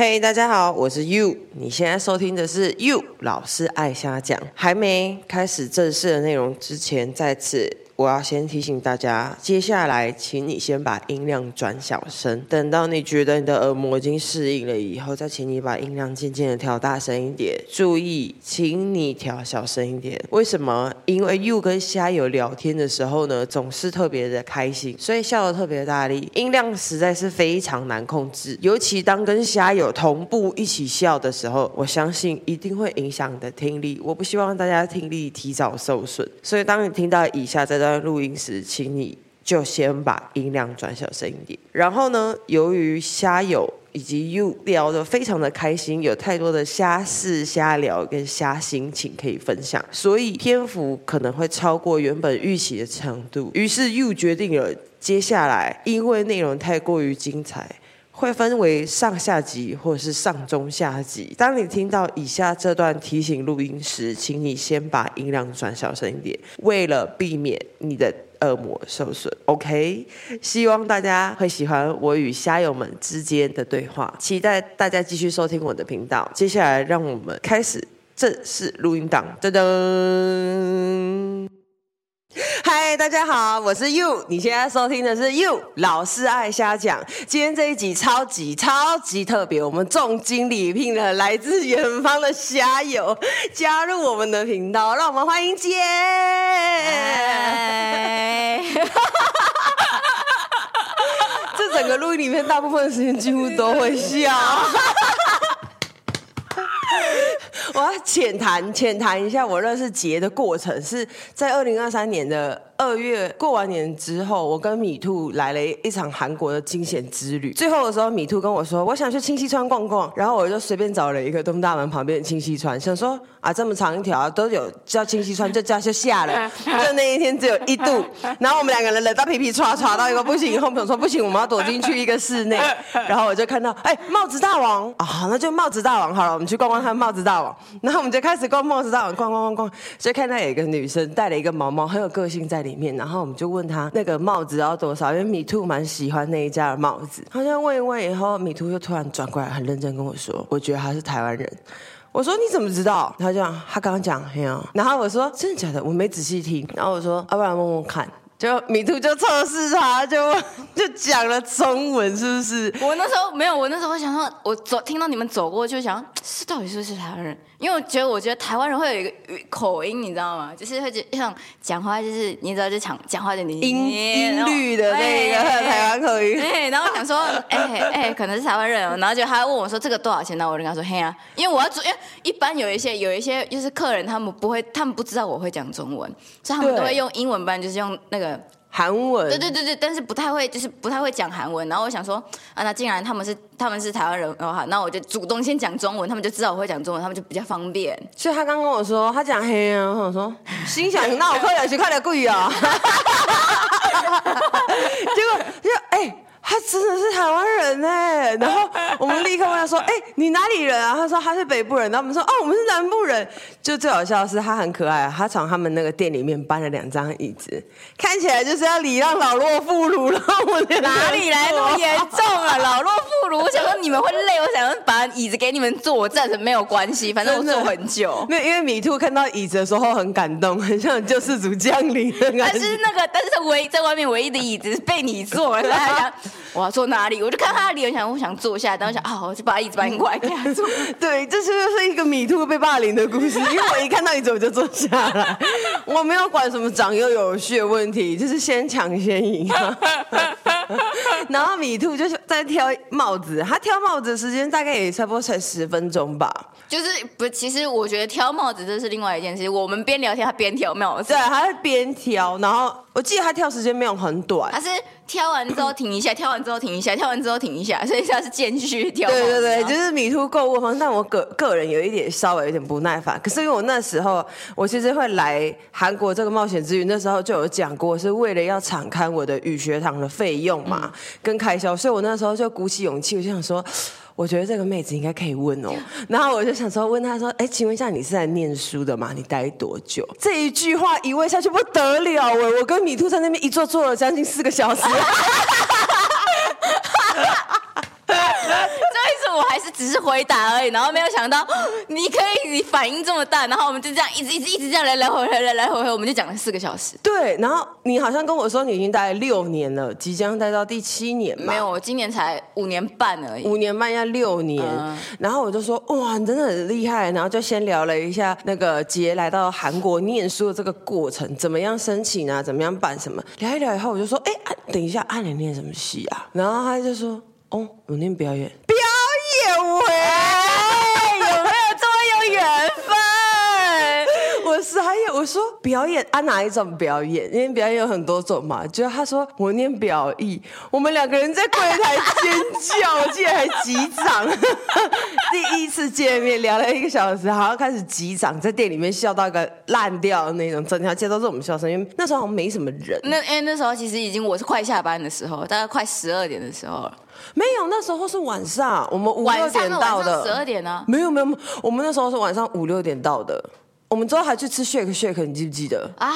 嘿大家好，我是 You。你现在收听的是 You 老师爱瞎讲。还没开始正式的内容之前，再次。我要先提醒大家，接下来请你先把音量转小声，等到你觉得你的耳膜已经适应了以后，再请你把音量渐渐的调大声一点。注意，请你调小声一点。为什么？因为 You 跟虾友聊天的时候呢，总是特别的开心，所以笑得特别大力，音量实在是非常难控制。尤其当跟虾友同步一起笑的时候，我相信一定会影响你的听力。我不希望大家听力提早受损，所以当你听到以下这段。录音时，请你就先把音量转小声一点。然后呢，由于虾友以及 You 聊得非常的开心，有太多的虾事、虾聊跟虾心情可以分享，所以篇幅可能会超过原本预期的长度。于是 You 决定了，接下来因为内容太过于精彩，会分为上下级或者是上中下级。当你听到以下这段提醒录音时，请你先把音量转小声一点，为了避免你的耳膜受损。OK，希望大家会喜欢我与虾友们之间的对话，期待大家继续收听我的频道。接下来，让我们开始正式录音档。噔噔。嗨，大家好，我是 You，你现在收听的是 You 老师爱瞎讲。今天这一集超级超级特别，我们重金礼聘了来自远方的虾友 加入我们的频道，让我们欢迎姐。这整个录音里面，大部分时间几乎都会笑。我要浅谈浅谈一下我认识杰的过程，是在二零二三年的。二月过完年之后，我跟米兔来了一场韩国的惊险之旅。最后的时候，米兔跟我说：“我想去清溪川逛逛。”然后我就随便找了一个东大门旁边的清溪川，想说啊，这么长一条都有叫清溪川，就叫就下了。就那一天只有一度，然后我们两个人冷到皮皮刷刷到一个不行。以后朋友说不行，我们要躲进去一个室内。然后我就看到哎，帽子大王啊，好，那就帽子大王好了，我们去逛逛看帽子大王。然后我们就开始逛帽子大王，逛逛逛逛，就看到有一个女生戴了一个毛毛，很有个性在里 里面。然后我们就问他那个帽子要多少，因为米兔蛮喜欢那一家的帽子。好像问一问以后，米兔就突然转过来，很认真跟我说：“我觉得他是台湾人。”我说：“你怎么知道？”他就讲：“他刚刚讲，嘿啊。”然后我说：“真的假的？我没仔细听。”然后我说：“要不然问问看。”就米兔就测试他，就 就讲了中文，是不是？我那时候没有，我那时候想说，我走听到你们走过，就想是 到底是不是台湾人？因为我觉得，我觉得台湾人会有一个口音，你知道吗？就是会像讲话，就是你知道，就讲讲话的音音律的那个 台湾口音。对，然后我想说，哎 哎、欸，可能是台湾人，然后就他问我说这个多少钱？然后我就跟他说，嘿啊，因为我要做，因为一般有一些有一些就是客人，他们不会，他们不知道我会讲中文，所以他们都会用英文班，就是用那个。韩文，对对对对，但是不太会，就是不太会讲韩文。然后我想说，啊，那既然他们是他们是台湾人的话，那我就主动先讲中文，他们就知道我会讲中文，他们就比较方便。所以他刚跟我说，他讲黑啊，我说心想，那我快点去快点跪啊。结果就哎。欸他真的是台湾人哎，然后我们立刻问他说：“哎，你哪里人啊？”他说他是北部人。然后我们说：“哦，我们是南部人。”就最好笑的是，他很可爱，他从他们那个店里面搬了两张椅子，看起来就是要礼让老弱妇孺。然后我哪里来那么严重啊？老弱妇孺，我想说你们会累，我想说把椅子给你们坐，我暂时没有关系，反正我坐很久。没有，因为米兔看到椅子的时候很感动，很像救世主降临。但是那个，但是他唯在外面唯一的椅子被你坐了，他想。我要坐哪里？我就看他的脸，我想我想坐下，然后想啊，我就把椅子搬过来给他坐。对，这是就是一个米兔被霸凌的故事。因为我一看到椅子我就坐下来，我没有管什么长幼有序的问题，就是先抢先赢。然后米兔就是在挑帽子，他挑帽子的时间大概也差不多才十分钟吧。就是不，其实我觉得挑帽子这是另外一件事。我们边聊天，他边挑帽子。对，他在边挑，然后我记得他跳时间没有很短，他是。跳完之后停一下，跳完之后停一下，跳完之后停一下，所以他是间续跳。对对对，就是米兔购物方式。但我个个人有一点稍微有点不耐烦。可是因为我那时候，我其实会来韩国这个冒险之旅，那时候就有讲过，是为了要敞开我的语学堂的费用嘛，嗯、跟开销。所以我那时候就鼓起勇气，我就想说。我觉得这个妹子应该可以问哦，然后我就想说问她说，哎，请问一下你是来念书的吗？你待多久？这一句话一问下去不得了喂，我跟米兔在那边一坐坐了将近四个小时。所以说。我还是只是回答而已，然后没有想到 你可以你反应这么大，然后我们就这样一直一直一直这样来来回回来来回回，我们就讲了四个小时。对，然后你好像跟我说你已经待了六年了，即将待到第七年嘛？没有，我今年才五年半而已。五年半要六年，嗯、然后我就说哇，你真的很厉害。然后就先聊了一下那个杰来到韩国念书的这个过程，怎么样申请啊，怎么样办什么？聊一聊以后，我就说哎、啊，等一下，啊，你念什么系啊？然后他就说哦，我念表演。表演喂、还有我说表演啊，哪一种表演？因为表演有很多种嘛。就他说我念表艺，我们两个人在柜台尖叫，我竟然还击掌。第一次见面聊了一个小时，好像开始击掌，在店里面笑到一个烂掉的那种，整条街都是我们笑声。因为那时候好像没什么人。那因为那时候其实已经我是快下班的时候，大概快十二点的时候了。没有，那时候是晚上，我们五六点到的。十二点呢？没有没有，我们那时候是晚上五六点到的。我们之后还去吃 shake shake，你记不记得啊？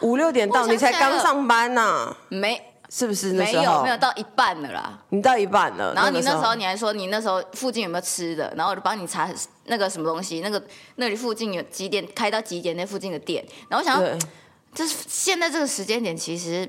五六点到，你才刚上班呢、啊？没，是不是那时候？没有，没有到一半了啦。你到一半了。然后你那时候你还说你那时候附近有没有吃的，然后我就帮你查那个什么东西，那个那里附近有几点开到几点那附近的店。然后我想要，就是现在这个时间点其实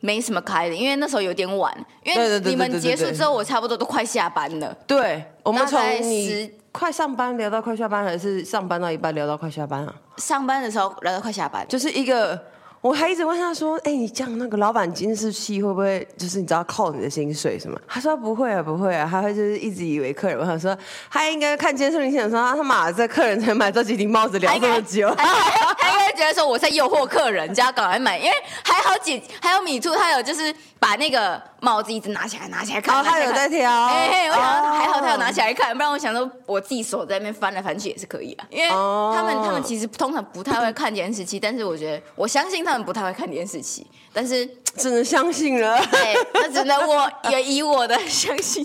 没什么开的，因为那时候有点晚。因为你们结束之后，我差不多都快下班了。对，我们从你。快上班聊到快下班，还是上班到一半聊到快下班啊？上班的时候聊到快下班，就是一个。我还一直问他说：“哎、欸，你讲那个老板监视器会不会就是你知道扣你的薪水什么？”他说：“不会啊，不会啊。”他会就是一直以为客人，我想说他应该看监视器，想说他妈这客人才买这几顶帽子聊这么久，他应该觉得说我在诱惑客人，叫他赶快买，因为还好几还有米兔，他有就是把那个帽子一直拿起来拿起来看，哦、他有在挑，哎、欸，我想到还好他有拿起来看，不然我想说我自己手在那边翻来翻去也是可以啊，因为他们他们其实通常不太会看监视器，但是我觉得我相信他。们不太会看电视器，但是只能相信了。对，那只能我也以我的相信。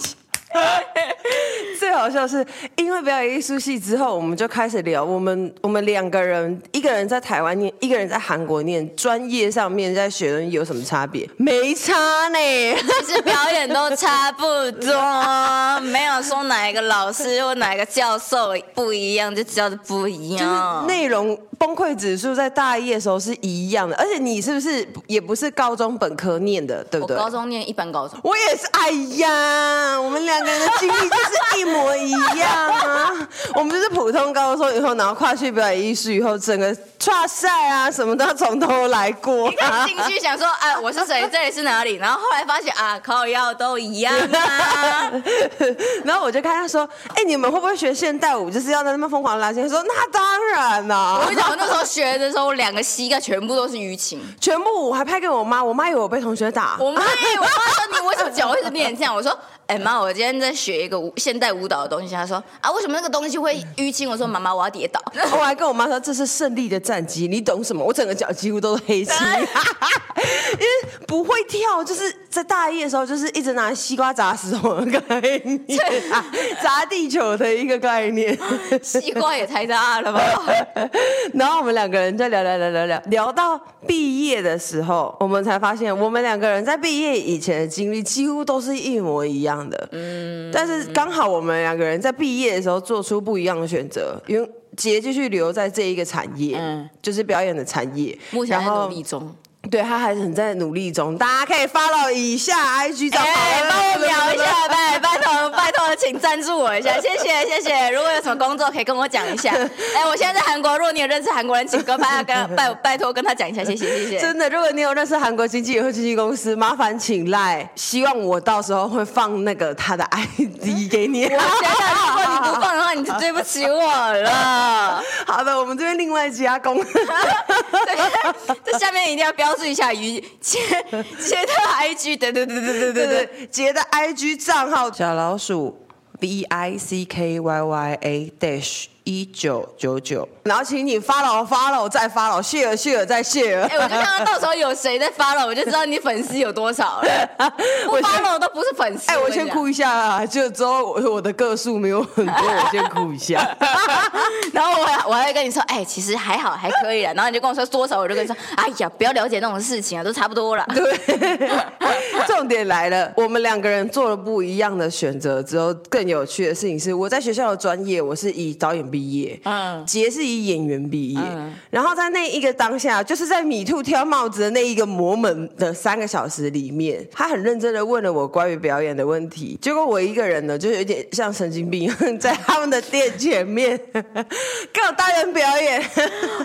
最好笑是，因为表演艺术系之后，我们就开始聊我们我们两个人，一个人在台湾念，一个人在韩国念，专业上面在学的有什么差别？没差呢，其实表演都差不多，没有说哪一个老师或哪一个教授不一样，就教的不一样，就是内容崩溃指数在大一的时候是一样的，而且你是不是也不是高中本科念的，对不对？我高中念一般高中，我也是。哎呀，我们两个人的经历就是一模一样啊！我们就是普通高中以后，然后跨去表演艺术以后，整个跨赛啊什么都要从头来过。一进去想说，哎，我是谁？这里是哪里？然后后来发现啊，靠腰都一样啊。然后我就看他说，哎，你们会不会学现代舞？就是要在那边疯狂拉筋？他说那当然啦、啊。我跟你讲，我那时候学的时候，我两个膝盖全部都是淤青，全部我还拍给我妈，我妈以为我被同学打。我妈，我妈说你为什么脚会是变这样？我说。哎妈，我今天在学一个舞现代舞蹈的东西。他说啊，为什么那个东西会淤青？我说妈妈，我要跌倒。我还跟我妈说，这是胜利的战绩，你懂什么？我整个脚几乎都是黑青，因为不会跳，就是在大一的时候，就是一直拿西瓜砸石头的概念，砸地球的一个概念。西瓜也太大了吧？然后我们两个人在聊聊聊聊聊，聊到毕业的时候，我们才发现，我们两个人在毕业以前的经历几乎都是一模一样。的，嗯，但是刚好我们两个人在毕业的时候做出不一样的选择，因为杰继续留在这一个产业，嗯，就是表演的产业，目前在努力中。对，他还是很在努力中，大家可以 follow 以下 IG 账号，帮、欸、我瞄一下，拜拜托拜托，请赞助我一下，谢谢谢谢。如果有什么工作可以跟我讲一下，哎、欸，我现在在韩国，如果你有认识韩国人，请跟拜跟拜拜托跟他讲一下，谢谢谢谢。真的，如果你有认识韩国经纪人或经纪公司，麻烦请赖，希望我到时候会放那个他的 ID 给你。我想想，如果你不放的话，你就对不起我了。好的，我们这边另外加工。对，这下面一定要标。注一下于杰杰的 IG，对对对对对对对，杰的 IG 账号小老鼠 V I C K Y Y A dash 一九九九，然后请你 follow follow 再 follow share share 再 share。哎，我就看到到时候有谁在 follow，我就知道你粉丝有多少了。我 follow 都不是粉丝。哎，我先哭一下啊！就之后我我的个数没有很多，我先哭一下。然后我我还会跟你说，哎，其实还好，还可以了。然后你就跟我说多少，我就跟你说，哎呀，不要了解那种事情啊，都差不多了。对，重点来了，我们两个人做了不一样的选择之后，更有趣的事情是，我在学校的专业，我是以导演。毕业，嗯，杰是以演员毕业，嗯，然后在那一个当下，就是在米兔挑帽子的那一个魔门的三个小时里面，他很认真的问了我关于表演的问题，结果我一个人呢，就有点像神经病，在他们的店前面 给我大人表演。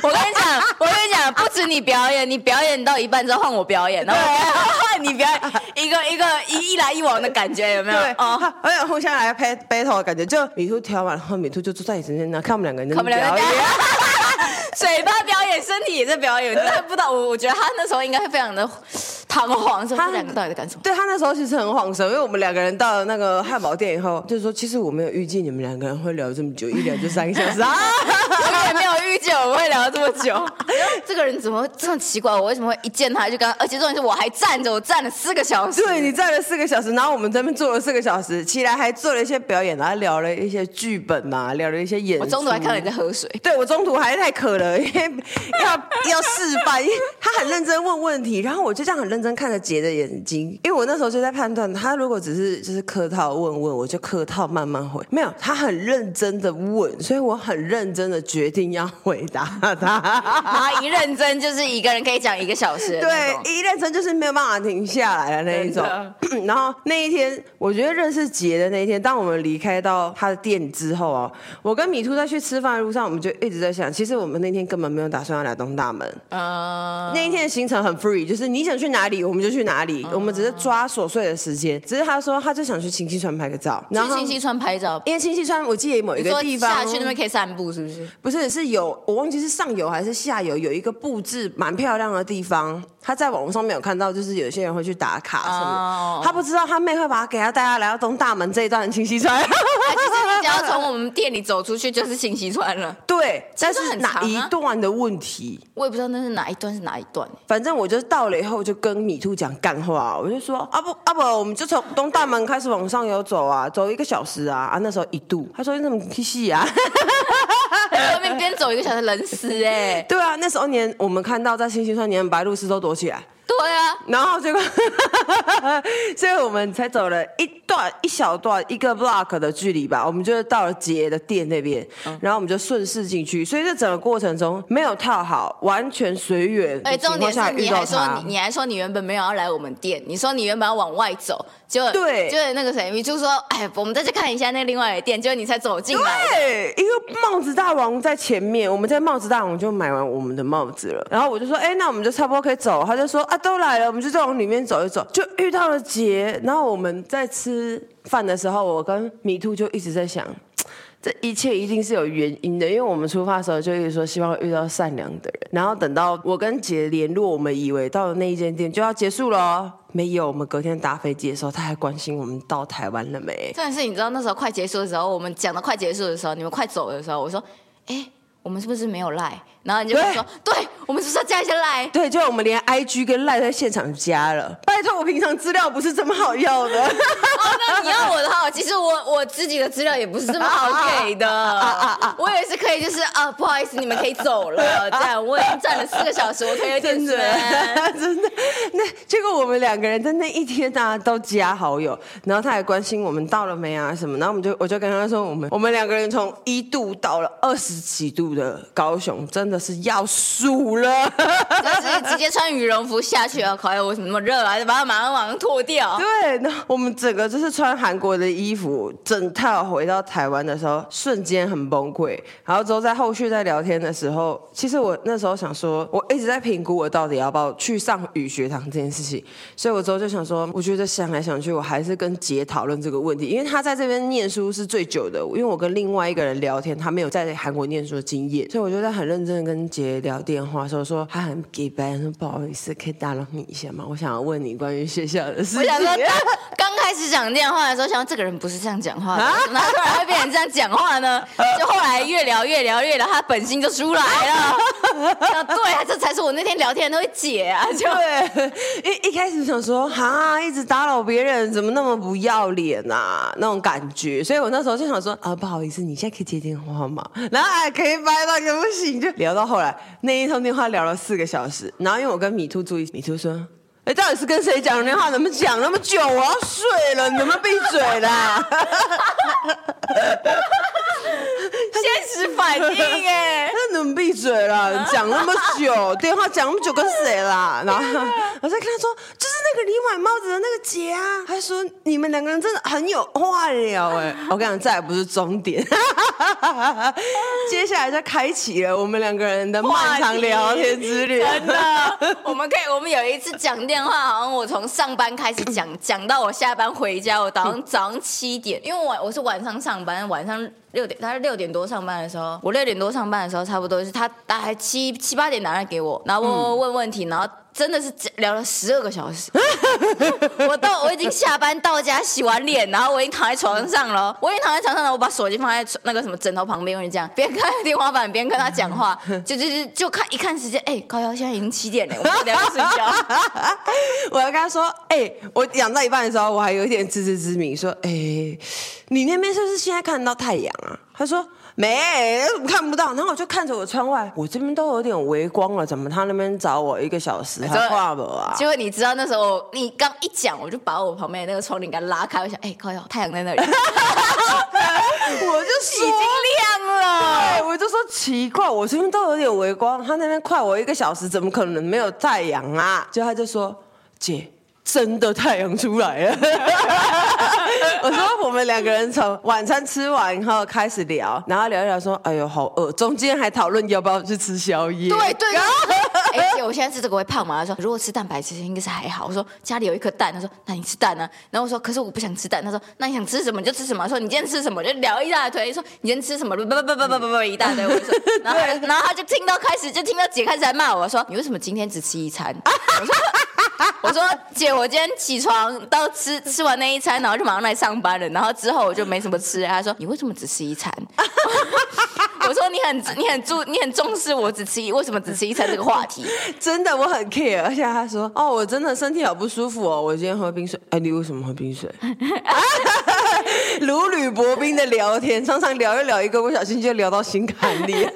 我跟你讲，我跟你讲，不止你表演，你表演到一半之后换我表演，然后换 你表演，一个一个一一来一往的感觉，有没有？对，哦，而且互相来拍 battle 的感觉，就米兔挑完，然后米兔就坐在你身边看我们两个人在表演，嘴巴表演，身体也在表演。真的不知道，我我觉得他那时候应该会非常的彷徨。他们两个到底在干什么？对他那时候其实很慌神，因为我们两个人到了那个汉堡店以后，就是说，其实我没有预计你们两个人会聊这么久，一聊就三个小时啊。我也没有预计我们会聊这么久。这个人怎么这么奇怪？我为什么会一见他就跟他？而且重点是我还站着，我站了四个小时。对，你站了四个小时，然后我们这边坐了四个小时，起来还做了一些表演，然后聊了一些剧本啊，聊了一些演。我中途还看到你在喝水。对，我中途还太渴了，因为要要示范，因为他很认真问问题，然后我就这样很认真看着杰的眼睛，因为我那时候就在判断，他如果只是就是客套问问，我就客套慢慢回。没有，他很认真的问，所以我很认真的决定要回答他。他一认真就是一个人可以讲一个小时，对，一认真就是没有办法停下来的那一种。然后那一天，我觉得认识杰的那一天，当我们离开到他的店之后哦，我跟米兔在去吃饭的路上，我们就一直在想，其实我们那天根本没有打算要来东大门。Uh... 那一天的行程很 free，就是你想去哪里我们就去哪里，uh... 我们只是抓琐碎的时间。只是他说他就想去清溪川拍个照，然后清溪川拍照，因为清溪川我记得某一个地方下去那边可以散步，是不是？不是，是有我忘记是上游还是下游，有一个布置蛮漂亮的地方。他在网络上面有看到，就是有些人会去打卡什么，oh. 他不知道他妹会把他给他带他来到东大门这一段清溪川。其实你只要从我们店里走出去就是清溪川了。对，但是哪一段的问题，我也不知道那是哪一段是哪一段。反正我就到了以后就跟米兔讲干话，我就说啊不啊不，我们就从东大门开始往上游走啊，走一个小时啊啊那时候一度，他说你怎么气息啊？后面边走一个小时冷死哎、欸！对啊，那时候年我们看到在清溪川连白鹭鸶都躲起来。对啊，然后结果，所以我们才走了一段一小段一个 block 的距离吧，我们就到了杰的店那边，嗯、然后我们就顺势进去。所以这整个过程中没有套好，完全随缘。哎，重点是你还说你，你还说你原本没有要来我们店，你说你原本要往外走。就对，就是那个谁，你就说：“哎，我们再去看一下那另外的店。”结果你才走进来。对，一个帽子大王在前面，我们在帽子大王就买完我们的帽子了。然后我就说：“哎，那我们就差不多可以走。”他就说：“啊，都来了，我们就再往里面走一走。”就遇到了杰。然后我们在吃饭的时候，我跟米兔就一直在想，这一切一定是有原因的，因为我们出发的时候就一直说希望遇到善良的人。然后等到我跟杰联络，我们以为到了那一间店就要结束了。没有，我们隔天搭飞机的时候，他还关心我们到台湾了没。但是你知道那时候快结束的时候，我们讲的快结束的时候，你们快走的时候，我说，哎，我们是不是没有赖？然后你就会说，对，对我们是不是要加一些赖？对，就我们连 IG 跟赖在现场加了。拜托，我平常资料不是这么好要的。哦，那你要我的话，其实我我自己的资料也不是这么好给的。啊啊啊、我也是可以，就是啊，不好意思，你们可以走了。这样我已经站了四个小时，我可以 真的 真的。那结果我们两个人在那一天啊都加好友，然后他还关心我们到了没啊什么，然后我们就我就跟他说，我们我们两个人从一度到了二十几度的高雄，真的。真的是要输了，就是直接穿羽绒服下去啊！考验我什么那么热啊？就把它马上马上脱掉。对，那我们整个就是穿韩国的衣服，整套回到台湾的时候，瞬间很崩溃。然后之后在后续在聊天的时候，其实我那时候想说，我一直在评估我到底要不要去上语学堂这件事情。所以我之后就想说，我觉得想来想去，我还是跟杰讨论这个问题，因为他在这边念书是最久的。因为我跟另外一个人聊天，他没有在韩国念书的经验，所以我觉得很认真。跟杰聊电话时候说他很给白，说不好意思，可以打扰你一下吗？我想要问你关于学校的事情。我想说刚刚开始讲电话的时候，想说这个人不是这样讲话的，怎么突然会变成这样讲话呢？就后来越聊越聊越聊，他本性就出来了。对啊，这才是我那天聊天的那位姐啊！就对，一一开始想说哈，一直打扰别人，怎么那么不要脸啊？那种感觉，所以我那时候就想说啊，不好意思，你现在可以接电话吗？然后还可以掰到也不行，就聊到后来那一通电话聊了四个小时。然后因为我跟米兔住一起，米兔说。哎，到底是跟谁讲电话？怎么讲那么久？我要睡了，你能不能闭嘴啦？现实反应哎，闭嘴了？讲那么久，电话讲那么久跟谁啦？然后我在跟他说，就是那个你买帽子的那个姐啊。他说你们两个人真的很有话聊哎。我跟你讲，再也不是终点，接下来就开启了我们两个人的漫长聊天之旅。真的，我们可以，我们有一次讲电话，好像我从上班开始讲，讲到我下班回家，我早上早上七点，因为我我是晚上上班，晚上。六点，他是六点多上班的时候，我六点多上班的时候，差不多是他大概七七八点打来给我，然后问问问题，然后真的是聊了十二个小时。我到我已经下班到家洗完脸，然后我已经躺在床上了，我已经躺在床上了，我把手机放在那个什么枕头旁边，我就这样边看天花板边跟他讲话，就就就就看一看时间，哎、高瑶现在已经七点了，我等下要睡觉。我要跟他说，哎、我讲到一半的时候，我还有一点自知之明，说，哎、你那边是不是现在看得到太阳啊？他说。没，怎么看不到？然后我就看着我窗外，我这边都有点微光了，怎么他那边找我一个小时还挂不啊？结果你知道那时候你刚一讲，我就把我旁边那个窗帘给拉开，我想，哎，靠，太阳在那里，我就说已经亮了，对，我就说奇怪，我这边都有点微光，他那边快我一个小时，怎么可能没有太阳啊？就他就说，姐。真的太阳出来了，我说我们两个人从晚餐吃完以后开始聊，然后聊一聊说，哎呦好饿，中间还讨论要不要去吃宵夜。对对。哎，姐，我现在吃这个会胖吗？他说如果吃蛋白质应该是还好。我说家里有一颗蛋，他说那你吃蛋呢？然后我说可是我不想吃蛋。他说那你想吃什么就吃什么。说你今天吃什么就聊一大堆。说你今天吃什么？不不不不不不不一大堆。我说，然后然后他就听到开始就听到姐开始在骂我说你为什么今天只吃一餐？我说。我说姐，我今天起床到吃吃完那一餐，然后就马上来上班了，然后之后我就没什么吃。他说你为什么只吃一餐？我说你很你很注你很重视我只吃一为什么只吃一餐这个话题？真的我很 care，而且他说哦，我真的身体好不舒服哦，我今天喝冰水。哎，你为什么喝冰水？如履薄冰的聊天，常常聊一聊，一个不小心就聊到心坎里。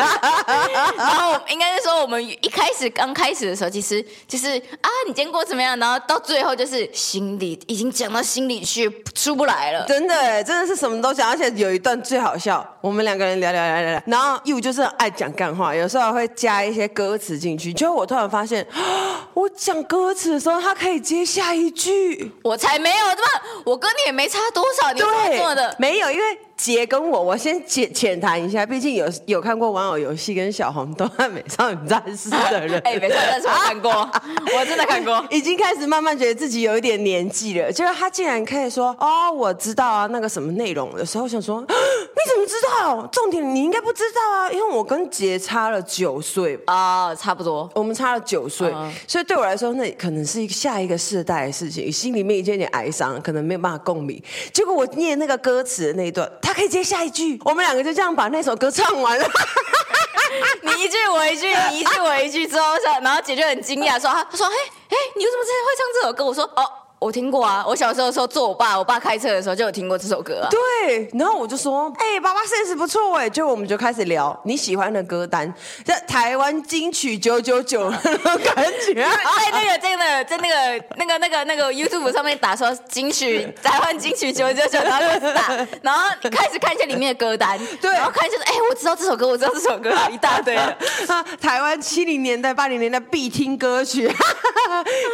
然后应该是说，我们一开始刚开始的时候，其实就是啊，你见过怎么样？然后到最后就是心里已经讲到心里去，出不来了。真的，真的是什么都讲，而且有一段最好笑，我们两个人聊聊聊聊聊，然后 Yu 就是爱讲干话，有时候还会加一些歌词进去。结果我突然发现，我讲歌词的时候，他可以接下一句，我才没有这么，我跟你也没差多少，你做的没有，因为。姐跟我，我先浅浅谈一下，毕竟有有看过玩偶游戏跟小红豆和美少女战士的人，哎、欸，美少女战士我看过，我真的看过，已经开始慢慢觉得自己有一点年纪了。结果他竟然可以说哦，我知道啊，那个什么内容的时候，我想说 你怎么知道？重点你应该不知道啊，因为我跟姐差了九岁啊、哦，差不多，我们差了九岁、嗯，所以对我来说，那可能是一个下一个世代的事情，心里面已经有点哀伤，可能没有办法共鸣。结果我念那个歌词的那一段。他可以接下一句，我们两个就这样把那首歌唱完了。你一句我一句，你一句我一句之后，然后姐就很惊讶说：“他说，嘿，嘿，你为什么会唱这首歌？”我说：“哦。”我听过啊，我小时候的时候坐我爸，我爸开车的时候就有听过这首歌啊。对，然后我就说，哎、欸，爸爸 sense 不错哎，就我们就开始聊你喜欢的歌单，在台湾金曲九九九感觉，在那个在那在那个那个那个那个 YouTube 上面打说金曲台湾金曲九九九，然后开始打，然后开始看一下里面的歌单，对，然后看一下哎，我知道这首歌，我知道这首歌，一大堆啊。台湾七零年代八零年代必听歌曲。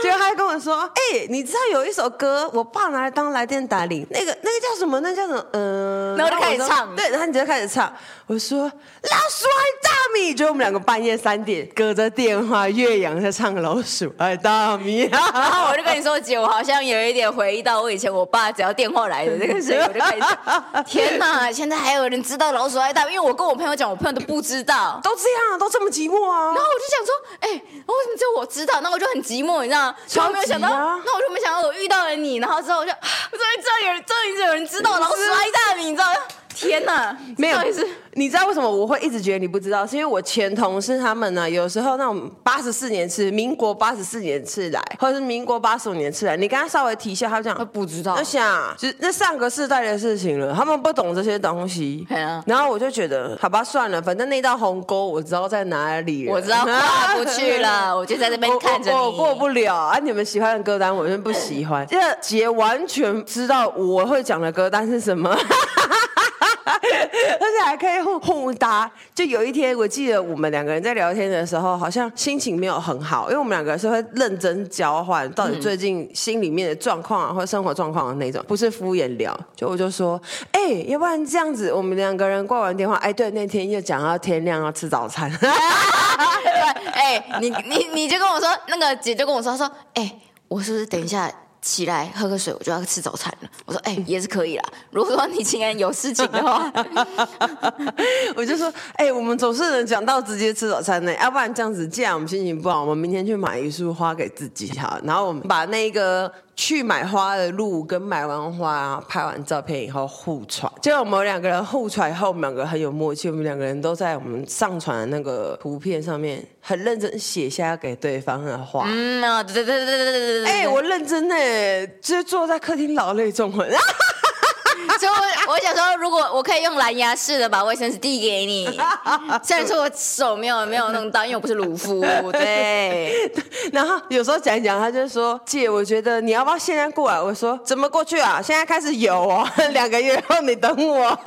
结果他还跟我说：“哎、欸，你知道有一首歌，我爸拿来当来电打铃，那个那个叫什么？那、叫什么？嗯、呃。”然后就开始唱，对，然后你就开始唱。我说：“老鼠爱大米。”就我们两个半夜三点隔着电话，岳阳在唱《老鼠爱大米》。然后我就跟你说：“姐，我好像有一点回忆到我以前我爸只要电话来的那个声音，我就开始唱。天哪，现在还有人知道《老鼠爱大米》？因为我跟我朋友讲，我朋友都不知道，都这样，都这么寂寞啊。然后我就想说：“哎、欸，为什么只有我知道？”那我就很寂寞，你知道吗？从来没有想到，那我就没想到我遇到了你，然后之后我就，我终于知道有人，终于有人知道《然后摔在你》，你知道吗？天哪，没有，你知道为什么我会一直觉得你不知道？是因为我前同事他们呢，有时候那种八十四年次，民国八十四年次来，或者是民国八十五年次来，你跟他稍微提一下，他讲他不知道。我想，就是那上个世代的事情了，他们不懂这些东西。啊、然后我就觉得，好吧，算了，反正那道鸿沟我知道在哪里，我知道跨不去了，我就在这边看着你。我过不了啊！你们喜欢的歌单，我就不喜欢。这杰完全知道我会讲的歌单是什么。而且还可以互互搭。就有一天，我记得我们两个人在聊天的时候，好像心情没有很好，因为我们两个人是会认真交换到底最近心里面的状况啊，或者生活状况的那种，不是敷衍聊。就我就说，哎、欸，要不然这样子，我们两个人挂完电话，哎、欸，对，那天又讲到天亮要吃早餐。哎、欸，你你你就跟我说，那个姐就跟我说，说，哎、欸，我是不是等一下？起来喝个水，我就要吃早餐了。我说，哎、欸，也是可以啦。如果说你今天有事情的话，我就说，哎、欸，我们总是能讲到直接吃早餐呢。要不然这样子，既然我们心情不好，我们明天去买一束花给自己哈。然后我们把那个。去买花的路跟买完花、拍完照片以后互传，就我们两个人互传后，两个很有默契。我们两个人都在我们上传的那个图片上面很认真写下给对方的话。嗯，对对对对对对对对。哎，我认真哎，就坐在客厅老泪纵横。所以我，我想说，如果我可以用蓝牙式的把卫生纸递给你，虽然说我手没有没有弄到，因为我不是鲁夫，对。然后有时候讲一讲，他就说：“姐，我觉得你要不要现在过来？”我说：“怎么过去啊？现在开始游哦，两个月后你等我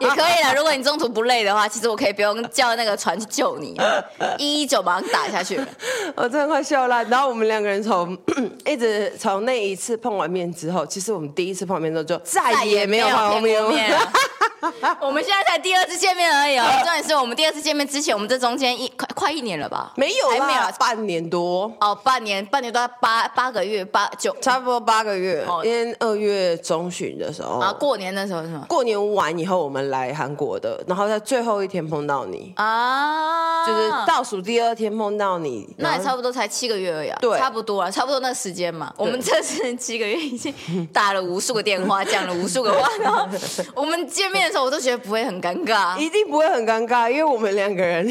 也可以了。如果你中途不累的话，其实我可以不用叫那个船去救你，一一九马上打下去。我真的快笑了。然后我们两个人从 一直从那一次碰完面之后，其实我们第一次碰面之后就再也。没有见面，我们现在才第二次见面而已哦。重点是我们第二次见面之前，我们这中间一快快一年了吧？没有，还没有半年多哦，半年半年多八八个月八九，差不多八个月。因为二月中旬的时候啊，过年的时候是吗？过年完以后我们来韩国的，然后在最后一天碰到你啊，就是倒数第二天碰到你，那也差不多才七个月而已，对，差不多啊，差不多那个时间嘛。我们这次七个月已经打了无数个电话，讲了无数个话。然后我们见面的时候，我都觉得不会很尴尬，一定不会很尴尬，因为我们两个人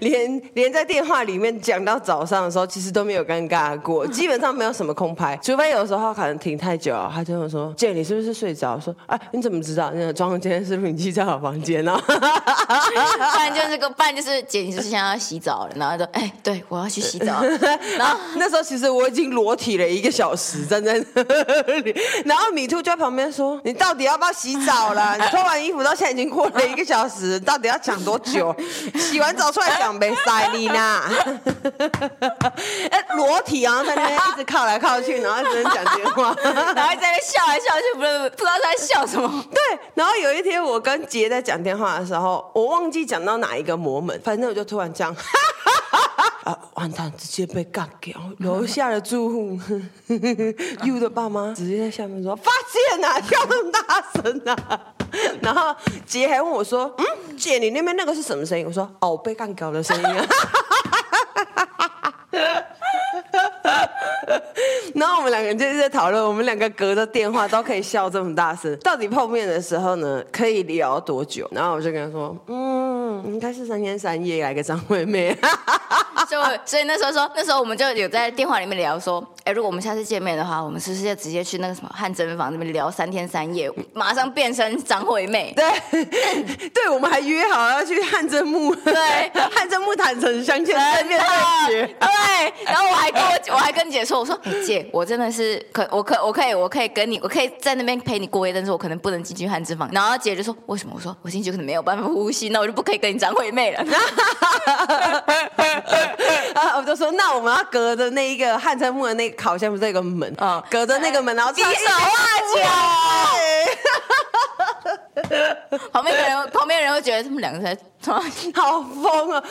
连 连在电话里面讲到早上的时候，其实都没有尴尬过，基本上没有什么空拍，除非有时候可能停太久，他就会说：“姐，你是不是睡着？”说：“哎，你怎么知道？那个装监视录影机在我房间呢？” 不然就是个，不然就是姐，你是不是现在要洗澡了？然后就哎，对我要去洗澡。然后那时候其实我已经裸体了一个小时，站在那里，然后米兔就在旁边说：“你到底要不要？”洗澡了，你脱完衣服到现在已经过了一个小时，到底要讲多久？洗完澡出来讲没塞你呢？哎，裸体啊，在那边一直靠来靠去，然后只能讲电话，然后在那笑来笑去，不是不知道在笑什么。对，然后有一天我跟杰在讲电话的时候，我忘记讲到哪一个魔门，反正我就突然这样。啊！完蛋，直接被干掉。楼下的住户，U 的爸妈直接在下面说：“发现啊，跳那么大声啊！” 然后姐还问我说：“嗯，姐，你那边那个是什么声音？”我说：“哦，被干掉的声音啊。”然后我们两个人就是在讨论，我们两个隔着电话都可以笑这么大声，到底碰面的时候呢，可以聊多久？然后我就跟他说：“嗯，应该是三天三夜，来个张惠妹。”就所以那时候说，那时候我们就有在电话里面聊说，哎，如果我们下次见面的话，我们是不是要直接去那个什么汗蒸房那边聊三天三夜，马上变身张惠妹？对，对 对，我们还约好要去汗蒸木，对，汗蒸木坦诚相见，对面对决，对。然后我还跟我 我还跟姐说，我说、欸、姐，我真的是可我可我可以我可以跟你，我可以在那边陪你过夜，但是我可能不能进去汗蒸房。然后姐就说为什么？我说我进去可能没有办法呼吸，那我就不可以跟你张惠妹了。啊，我就说那我们要隔着那一个汗蒸木的那个烤箱不是有个门，啊，隔着那个门，然后比手画脚。旁边的人，旁边人会觉得他们两个在，好疯啊！